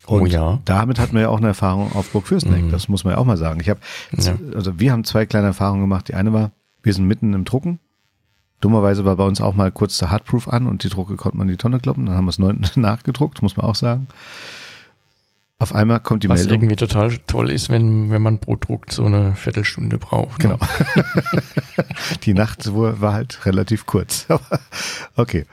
Oh Und ja. damit hatten wir ja auch eine Erfahrung auf Burg Fürsteneck. Mhm. Das muss man ja auch mal sagen. Ich habe, Ja. also wir haben zwei kleine Erfahrungen gemacht. Die eine war, wir sind mitten im Drucken. Dummerweise war bei uns auch mal kurz der Hardproof an und die Drucke konnte man in die Tonne kloppen. Dann haben wir es neu nachgedruckt, muss man auch sagen. Auf einmal kommt die Was Meldung. irgendwie total toll ist, wenn, wenn man pro Druck so eine Viertelstunde braucht. Genau. Ne? Die Nacht war halt relativ kurz. Okay.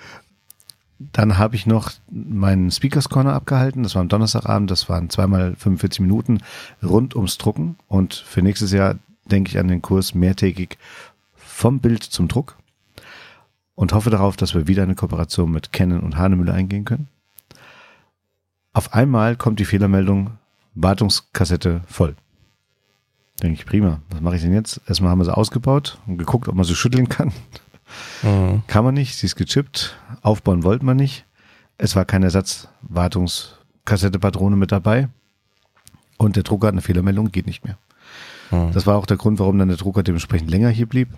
Dann habe ich noch meinen Speakers Corner abgehalten. Das war am Donnerstagabend. Das waren zweimal 45 Minuten rund ums Drucken. Und für nächstes Jahr denke ich an den Kurs mehrtägig vom Bild zum Druck und hoffe darauf, dass wir wieder eine Kooperation mit Canon und Hanemüller eingehen können. Auf einmal kommt die Fehlermeldung, Wartungskassette voll. Denke ich, prima. Was mache ich denn jetzt? Erstmal haben wir sie ausgebaut und geguckt, ob man sie schütteln kann. Mhm. Kann man nicht, sie ist gechippt. Aufbauen wollte man nicht. Es war keine Ersatzwartungskassette-Patrone mit dabei. Und der Drucker hat eine Fehlermeldung, geht nicht mehr. Mhm. Das war auch der Grund, warum dann der Drucker dementsprechend länger hier blieb.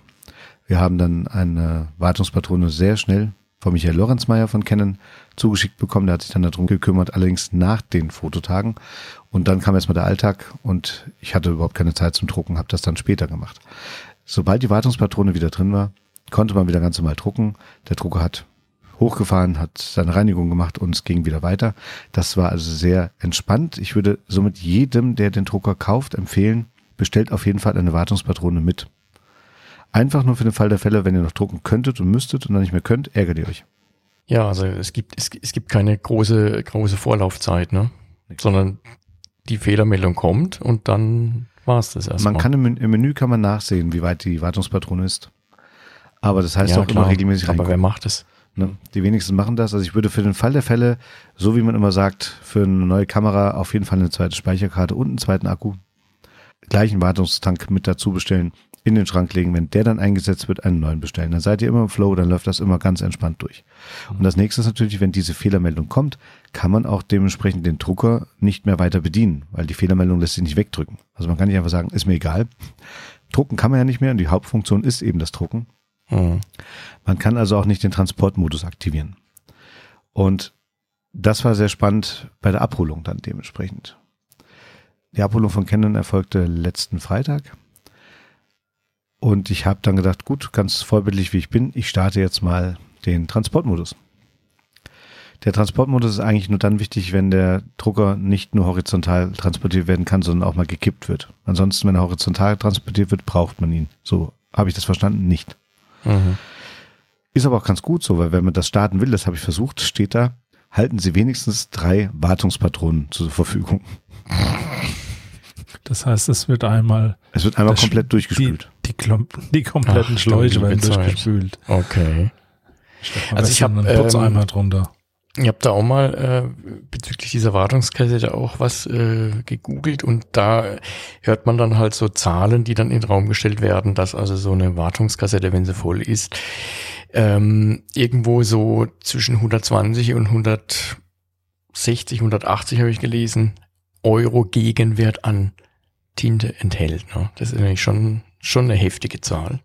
Wir haben dann eine Wartungspatrone sehr schnell von Michael Lorenzmeier von Canon zugeschickt bekommen. Der hat sich dann darum gekümmert, allerdings nach den Fototagen. Und dann kam erstmal der Alltag und ich hatte überhaupt keine Zeit zum Drucken, habe das dann später gemacht. Sobald die Wartungspatrone wieder drin war, konnte man wieder ganz normal drucken. Der Drucker hat hochgefahren, hat seine Reinigung gemacht und es ging wieder weiter. Das war also sehr entspannt. Ich würde somit jedem, der den Drucker kauft, empfehlen, bestellt auf jeden Fall eine Wartungspatrone mit. Einfach nur für den Fall der Fälle, wenn ihr noch drucken könntet und müsstet und dann nicht mehr könnt, ärgert ihr euch. Ja, also es gibt, es, es gibt keine große, große Vorlaufzeit, ne? Sondern die Fehlermeldung kommt und dann war es das erstmal. Man kann im, im Menü kann man nachsehen, wie weit die Wartungspatrone ist. Aber das heißt ja, auch klar, immer regelmäßig Aber wer macht es? Ne? Die wenigsten machen das. Also ich würde für den Fall der Fälle, so wie man immer sagt, für eine neue Kamera auf jeden Fall eine zweite Speicherkarte und einen zweiten Akku. Gleichen Wartungstank mit dazu bestellen. in den Schrank legen, wenn der dann eingesetzt wird, einen neuen bestellen. Dann seid ihr immer im Flow, dann läuft das immer ganz entspannt durch. Und das nächste ist natürlich, wenn diese Fehlermeldung kommt, kann man auch dementsprechend den Drucker nicht mehr weiter bedienen, weil die Fehlermeldung lässt sich nicht wegdrücken. Also man kann nicht einfach sagen, ist mir egal. Drucken kann man ja nicht mehr und die Hauptfunktion ist eben das Drucken. Man kann also auch nicht den Transportmodus aktivieren. Und das war sehr spannend bei der Abholung dann dementsprechend. Die Abholung von Canon erfolgte letzten Freitag. Und ich habe dann gedacht, gut, ganz vorbildlich wie ich bin, ich starte jetzt mal den Transportmodus. Der Transportmodus ist eigentlich nur dann wichtig, wenn der Drucker nicht nur horizontal transportiert werden kann, sondern auch mal gekippt wird. Ansonsten, wenn er horizontal transportiert wird, braucht man ihn. So habe ich das verstanden, nicht. Mhm. Ist aber auch ganz gut so, weil wenn man das starten will, das habe ich versucht, steht da, halten Sie wenigstens drei Wartungspatronen zur Verfügung. Das heißt, es wird einmal Es wird einmal komplett die, durchgespült. die, Klom die kompletten Ach, Schläuche werden durchgespült. Okay. Also ich ist dann hab, ein Putzeimer ähm, drunter. Ich habe da auch mal äh, bezüglich dieser Wartungskassette auch was äh, gegoogelt und da hört man dann halt so Zahlen, die dann in den Raum gestellt werden, dass also so eine Wartungskassette, wenn sie voll ist, ähm, irgendwo so zwischen 120 und 160, 180 habe ich gelesen, Euro Gegenwert an Tinte enthält. Ne? Das ist nämlich schon schon eine heftige Zahl.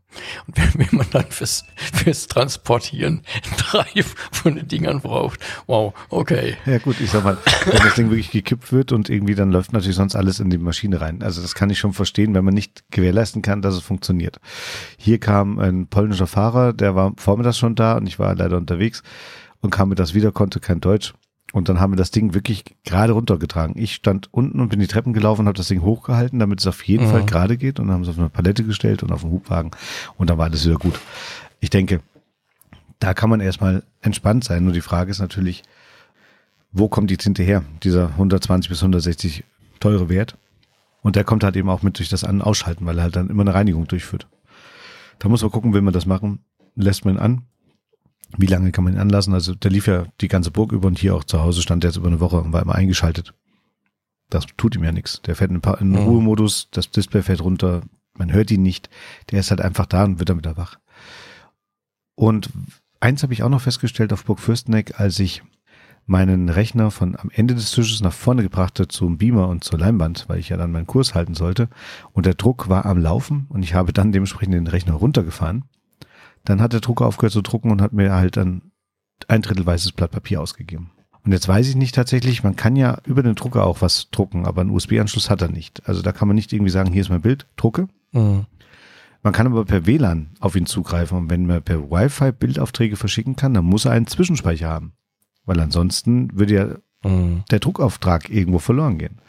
Und wenn, man dann fürs, fürs Transportieren drei von den Dingern braucht, wow, okay. Ja gut, ich sag mal, wenn das Ding wirklich gekippt wird und irgendwie dann läuft natürlich sonst alles in die Maschine rein. Also das kann ich schon verstehen, wenn man nicht gewährleisten kann, dass es funktioniert. Hier kam ein polnischer Fahrer, der war vormittags schon da und ich war leider unterwegs und kam mir das wieder, konnte kein Deutsch. Und dann haben wir das Ding wirklich gerade runtergetragen. Ich stand unten und bin die Treppen gelaufen und habe das Ding hochgehalten, damit es auf jeden Mhm. Fall gerade geht. Und dann haben sie auf eine Palette gestellt und auf einen Hubwagen. Und dann war alles wieder gut. Ich denke, da kann man erstmal entspannt sein. Nur die Frage ist natürlich, wo kommt die Tinte her? Dieser 120 bis 160 teure Wert. Und der kommt halt eben auch mit durch das An- Ausschalten, weil er halt dann immer eine Reinigung durchführt. Da muss man gucken, will man das machen? Lässt man ihn an? Wie lange kann man ihn anlassen? Also der lief ja die ganze Burg über und hier auch zu Hause stand er jetzt über eine Woche und war immer eingeschaltet. Das tut ihm ja nichts. Der fährt in, Pa- in Mhm. Ruhemodus, das Display fährt runter, man hört ihn nicht. Der ist halt einfach da und wird damit wach. Und eins habe ich auch noch festgestellt auf Burg Fürsteneck, als ich meinen Rechner von am Ende des Tisches nach vorne gebracht habe zum Beamer und zur Leinwand, weil ich ja dann meinen Kurs halten sollte. Und der Druck war am Laufen und ich habe dann dementsprechend den Rechner runtergefahren. Dann hat der Drucker aufgehört zu drucken und hat mir halt dann ein Drittel weißes Blatt Papier ausgegeben. Und jetzt weiß ich nicht tatsächlich, man kann ja über den Drucker auch was drucken, aber einen USB-Anschluss hat er nicht. Also da kann man nicht irgendwie sagen, hier ist mein Bild, drucke. Mhm. Man kann aber per WLAN auf ihn zugreifen und wenn man per Wi-Fi Bildaufträge verschicken kann, dann muss er einen Zwischenspeicher haben. Weil ansonsten würde ja Mhm. der Druckauftrag irgendwo verloren gehen.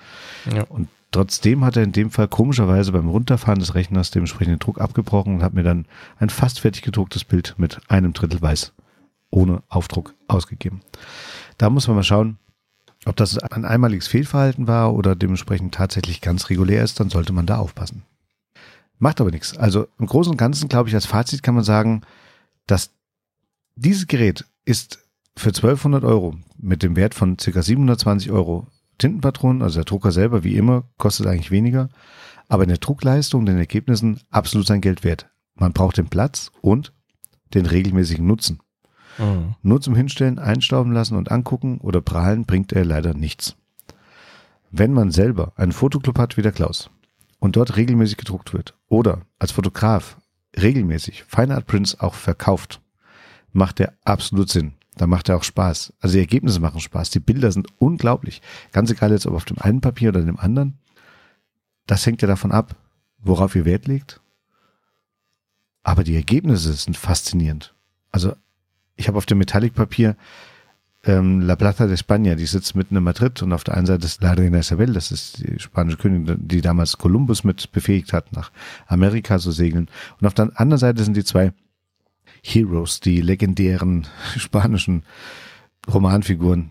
Ja. Und trotzdem hat er in dem Fall komischerweise beim Runterfahren des Rechners dementsprechend den Druck abgebrochen und hat mir dann ein fast fertig gedrucktes Bild mit einem Drittel weiß ohne Aufdruck ausgegeben. Da muss man mal schauen, ob das ein einmaliges Fehlverhalten war oder dementsprechend tatsächlich ganz regulär ist, dann sollte man da aufpassen. Macht aber nichts. Also im Großen und Ganzen, glaube ich, als Fazit kann man sagen, dass dieses Gerät ist für 1200 Euro mit dem Wert von ca. 720 Euro Tintenpatronen, also der Drucker selber wie immer, kostet eigentlich weniger, aber in der Druckleistung, den Ergebnissen absolut sein Geld wert. Man braucht den Platz und den regelmäßigen Nutzen. Mhm. Nur zum Hinstellen, einstauben lassen und angucken oder prahlen bringt er leider nichts. Wenn man selber einen Fotoclub hat wie der Klaus und dort regelmäßig gedruckt wird oder als Fotograf regelmäßig Fine Art Prints auch verkauft, macht der absolut Sinn. Da macht er auch Spaß. Also die Ergebnisse machen Spaß. Die Bilder sind unglaublich. Ganz egal jetzt ob auf dem einen Papier oder dem anderen. Das hängt ja davon ab, worauf ihr Wert legt. Aber die Ergebnisse sind faszinierend. Also ich habe auf dem Metallic-Papier ähm, La Plata de España, die sitzt mitten in Madrid und auf der einen Seite ist La Reina Isabel, das ist die spanische Königin, die damals Kolumbus mit befähigt hat, nach Amerika zu segeln. Und auf der anderen Seite sind die zwei Heroes, die legendären spanischen Romanfiguren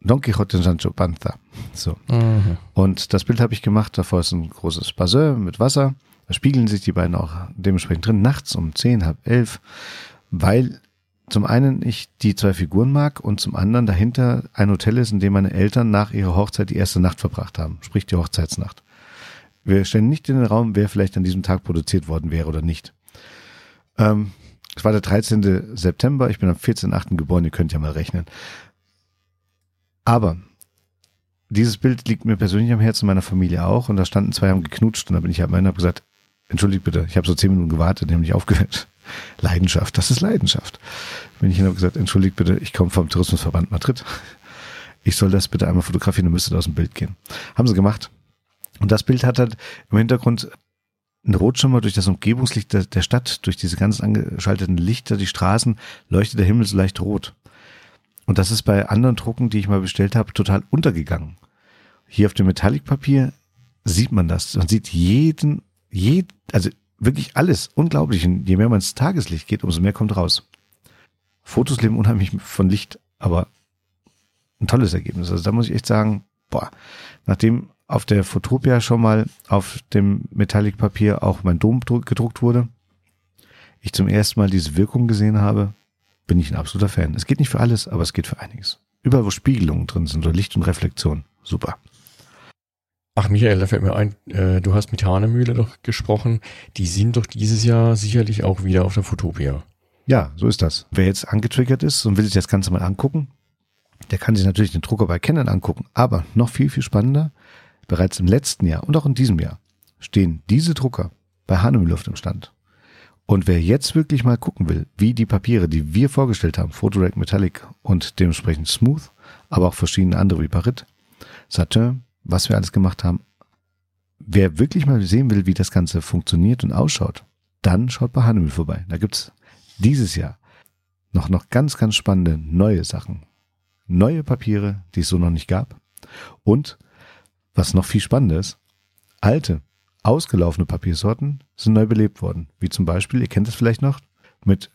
Don Quixote und Sancho Panza. So. Mhm. Und das Bild habe ich gemacht, davor ist ein großes Bassin mit Wasser. Da spiegeln sich die beiden auch dementsprechend drin, nachts um zehn, halb elf, weil zum einen ich die zwei Figuren mag und zum anderen dahinter ein Hotel ist, in dem meine Eltern nach ihrer Hochzeit die erste Nacht verbracht haben, sprich die Hochzeitsnacht. Wir stellen nicht in den Raum, wer vielleicht an diesem Tag produziert worden wäre oder nicht. Ähm, es war der 13. September, ich bin am 14.8. geboren, ihr könnt ja mal rechnen. Aber dieses Bild liegt mir persönlich am Herzen, meiner Familie auch. Und da standen zwei, haben geknutscht und da bin ich am Ende hab gesagt, entschuldigt bitte, ich habe so zehn Minuten gewartet, die haben mich aufgehört. Leidenschaft, das ist Leidenschaft. Bin ich hin habe gesagt, entschuldigt bitte, ich komme vom Tourismusverband Madrid. Ich soll das bitte einmal fotografieren, dann müsste aus dem Bild gehen. Haben sie gemacht. Und das Bild hat halt im Hintergrund ein Rotschimmer durch das Umgebungslicht der, der Stadt, durch diese ganzen angeschalteten Lichter, die Straßen, leuchtet der Himmel so leicht rot. Und das ist bei anderen Drucken, die ich mal bestellt habe, total untergegangen. Hier auf dem Metallic-Papier sieht man das. Man sieht jeden, jeden, also wirklich alles. Unglaublich. Und je mehr man ins Tageslicht geht, umso mehr kommt raus. Fotos leben unheimlich von Licht, aber ein tolles Ergebnis. Also da muss ich echt sagen, boah, nachdem auf der Fotopia schon mal auf dem Metallic-Papier auch mein Dom gedruckt wurde, ich zum ersten Mal diese Wirkung gesehen habe, bin ich ein absoluter Fan. Es geht nicht für alles, aber es geht für einiges. Überall, wo Spiegelungen drin sind oder Licht und Reflexion. Super. Ach, Michael, da fällt mir ein, äh, du hast mit Hanemühle doch gesprochen. Die sind doch dieses Jahr sicherlich auch wieder auf der Fotopia. Ja, so ist das. Wer jetzt angetriggert ist und will sich das Ganze mal angucken, der kann sich natürlich den Drucker bei Canon angucken. Aber noch viel, viel spannender, bereits im letzten Jahr und auch in diesem Jahr stehen diese Drucker bei Hanemühle auf dem Stand. Und wer jetzt wirklich mal gucken will, wie die Papiere, die wir vorgestellt haben, Photorec Metallic und dementsprechend Smooth, aber auch verschiedene andere wie Parit, Satin, was wir alles gemacht haben, wer wirklich mal sehen will, wie das Ganze funktioniert und ausschaut, dann schaut bei Hanemühl vorbei. Da gibt's dieses Jahr noch, noch ganz, ganz spannende neue Sachen. Neue Papiere, die es so noch nicht gab. Und, was noch viel spannender ist, alte Ausgelaufene Papiersorten sind neu belebt worden, wie zum Beispiel, ihr kennt es vielleicht noch, mit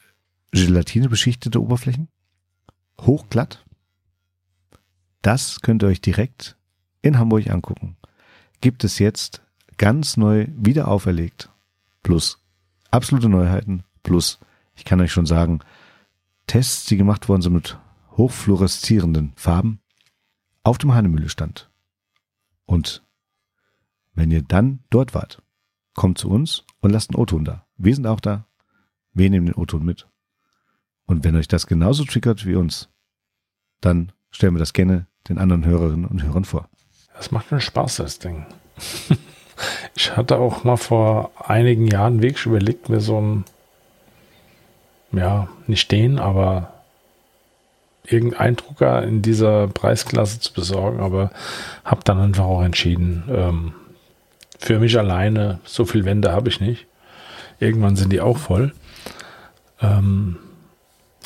Gelatine beschichtete Oberflächen, hochglatt. Das könnt ihr euch direkt in Hamburg angucken. Gibt es jetzt ganz neu wieder auferlegt. Plus absolute Neuheiten. Plus, ich kann euch schon sagen, Tests, die gemacht worden sind mit hochfluoreszierenden Farben, auf dem Hanemühle stand. Und wenn ihr dann dort wart, kommt zu uns und lasst einen O-Ton da. Wir sind auch da. Wir nehmen den O-Ton mit. Und wenn euch das genauso triggert wie uns, dann stellen wir das gerne den anderen Hörerinnen und Hörern vor. Das macht mir Spaß, das Ding. ich hatte auch mal vor einigen Jahren wirklich überlegt, mir so ein, ja, nicht den, aber irgendeinen Drucker in dieser Preisklasse zu besorgen, aber habe dann einfach auch entschieden, ähm, für mich alleine, so viel Wände habe ich nicht. Irgendwann sind die auch voll. Ähm,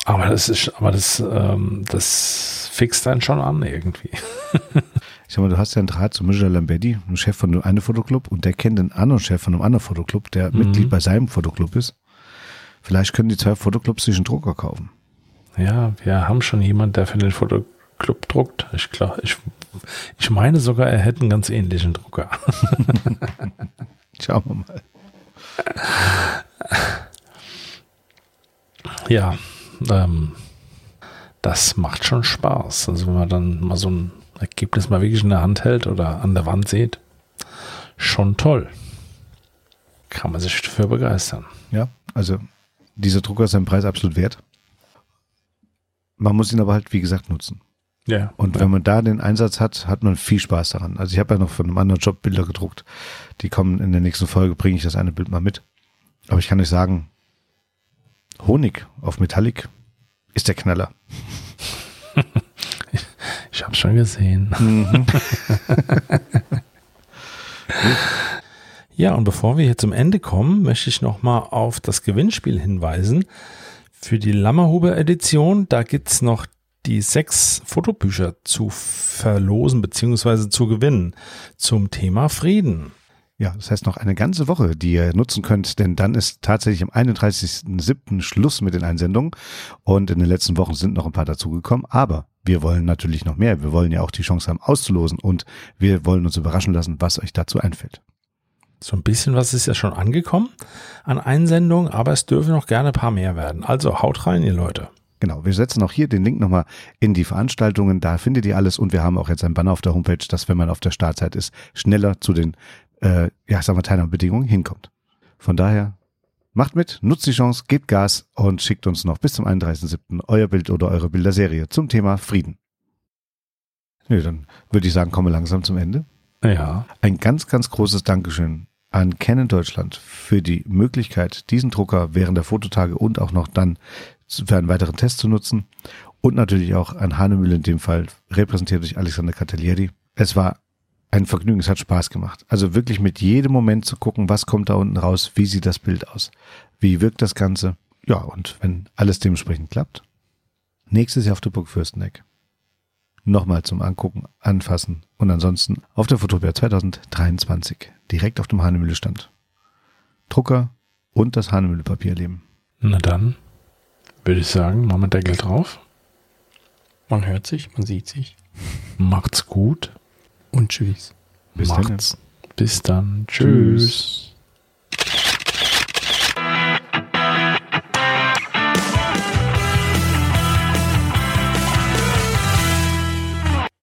aber das ist, aber das, ähm, das fixt dann schon an irgendwie. ich sag mal, du hast ja einen Draht zu Michel Lamberti, einem Chef von einem Fotoclub, und der kennt einen anderen Chef von einem anderen Fotoclub, der mhm. Mitglied bei seinem Fotoclub ist. Vielleicht können die zwei Fotoclubs sich einen Drucker kaufen. Ja, wir haben schon jemanden, der für den Fotoclub druckt. Ich glaube, ich ich meine sogar, er hätte einen ganz ähnlichen Drucker. Schauen wir mal. Ja, ähm, das macht schon Spaß. Also wenn man dann mal so ein Ergebnis mal wirklich in der Hand hält oder an der Wand sieht, schon toll. Kann man sich dafür begeistern. Ja, also dieser Drucker ist seinen Preis absolut wert. Man muss ihn aber halt, wie gesagt, nutzen. Ja. Und ja. wenn man da den Einsatz hat, hat man viel Spaß daran. Also ich habe ja noch von einem anderen Job Bilder gedruckt. Die kommen in der nächsten Folge, bringe ich das eine Bild mal mit. Aber ich kann euch sagen, Honig auf Metallic ist der Knaller. ich, ich habe schon gesehen. Mhm. ja, und bevor wir hier zum Ende kommen, möchte ich nochmal auf das Gewinnspiel hinweisen. Für die Lammerhuber Edition, da gibt's noch die sechs Fotobücher zu verlosen bzw. zu gewinnen zum Thema Frieden. Ja, das heißt noch eine ganze Woche, die ihr nutzen könnt, denn dann ist tatsächlich am 31.07. Schluss mit den Einsendungen und in den letzten Wochen sind noch ein paar dazugekommen, aber wir wollen natürlich noch mehr. Wir wollen ja auch die Chance haben auszulosen und wir wollen uns überraschen lassen, was euch dazu einfällt. So ein bisschen was ist ja schon angekommen an Einsendungen, aber es dürfen noch gerne ein paar mehr werden. Also haut rein, ihr Leute. Genau, wir setzen auch hier den Link nochmal in die Veranstaltungen, da findet ihr alles und wir haben auch jetzt ein Banner auf der Homepage, dass wenn man auf der Startzeit ist, schneller zu den äh, ja, sagen wir, Teilnahmebedingungen hinkommt. Von daher, macht mit, nutzt die Chance, gebt Gas und schickt uns noch bis zum 31.07. euer Bild oder eure Bilderserie zum Thema Frieden. Ja, dann würde ich sagen, kommen wir langsam zum Ende. Ja. Ein ganz, ganz großes Dankeschön an Canon Deutschland für die Möglichkeit, diesen Drucker während der Fototage und auch noch dann für einen weiteren Test zu nutzen. Und natürlich auch an Hanemühle in dem Fall, repräsentiert durch Alexander Catalieri. Es war ein Vergnügen, es hat Spaß gemacht. Also wirklich mit jedem Moment zu gucken, was kommt da unten raus, wie sieht das Bild aus, wie wirkt das Ganze. Ja, und wenn alles dementsprechend klappt, nächstes Jahr auf der Burg Fürsteneck. Nochmal zum Angucken, Anfassen und ansonsten auf der Fotopia 2023 direkt auf dem Hanemühle-Stand. Drucker und das Hanemühle-Papier erleben. Na dann würde ich sagen, machen wir Deckel drauf. Man hört sich, man sieht sich. Macht's gut. Und tschüss. Bis dann. Macht's. Bis dann. Tschüss.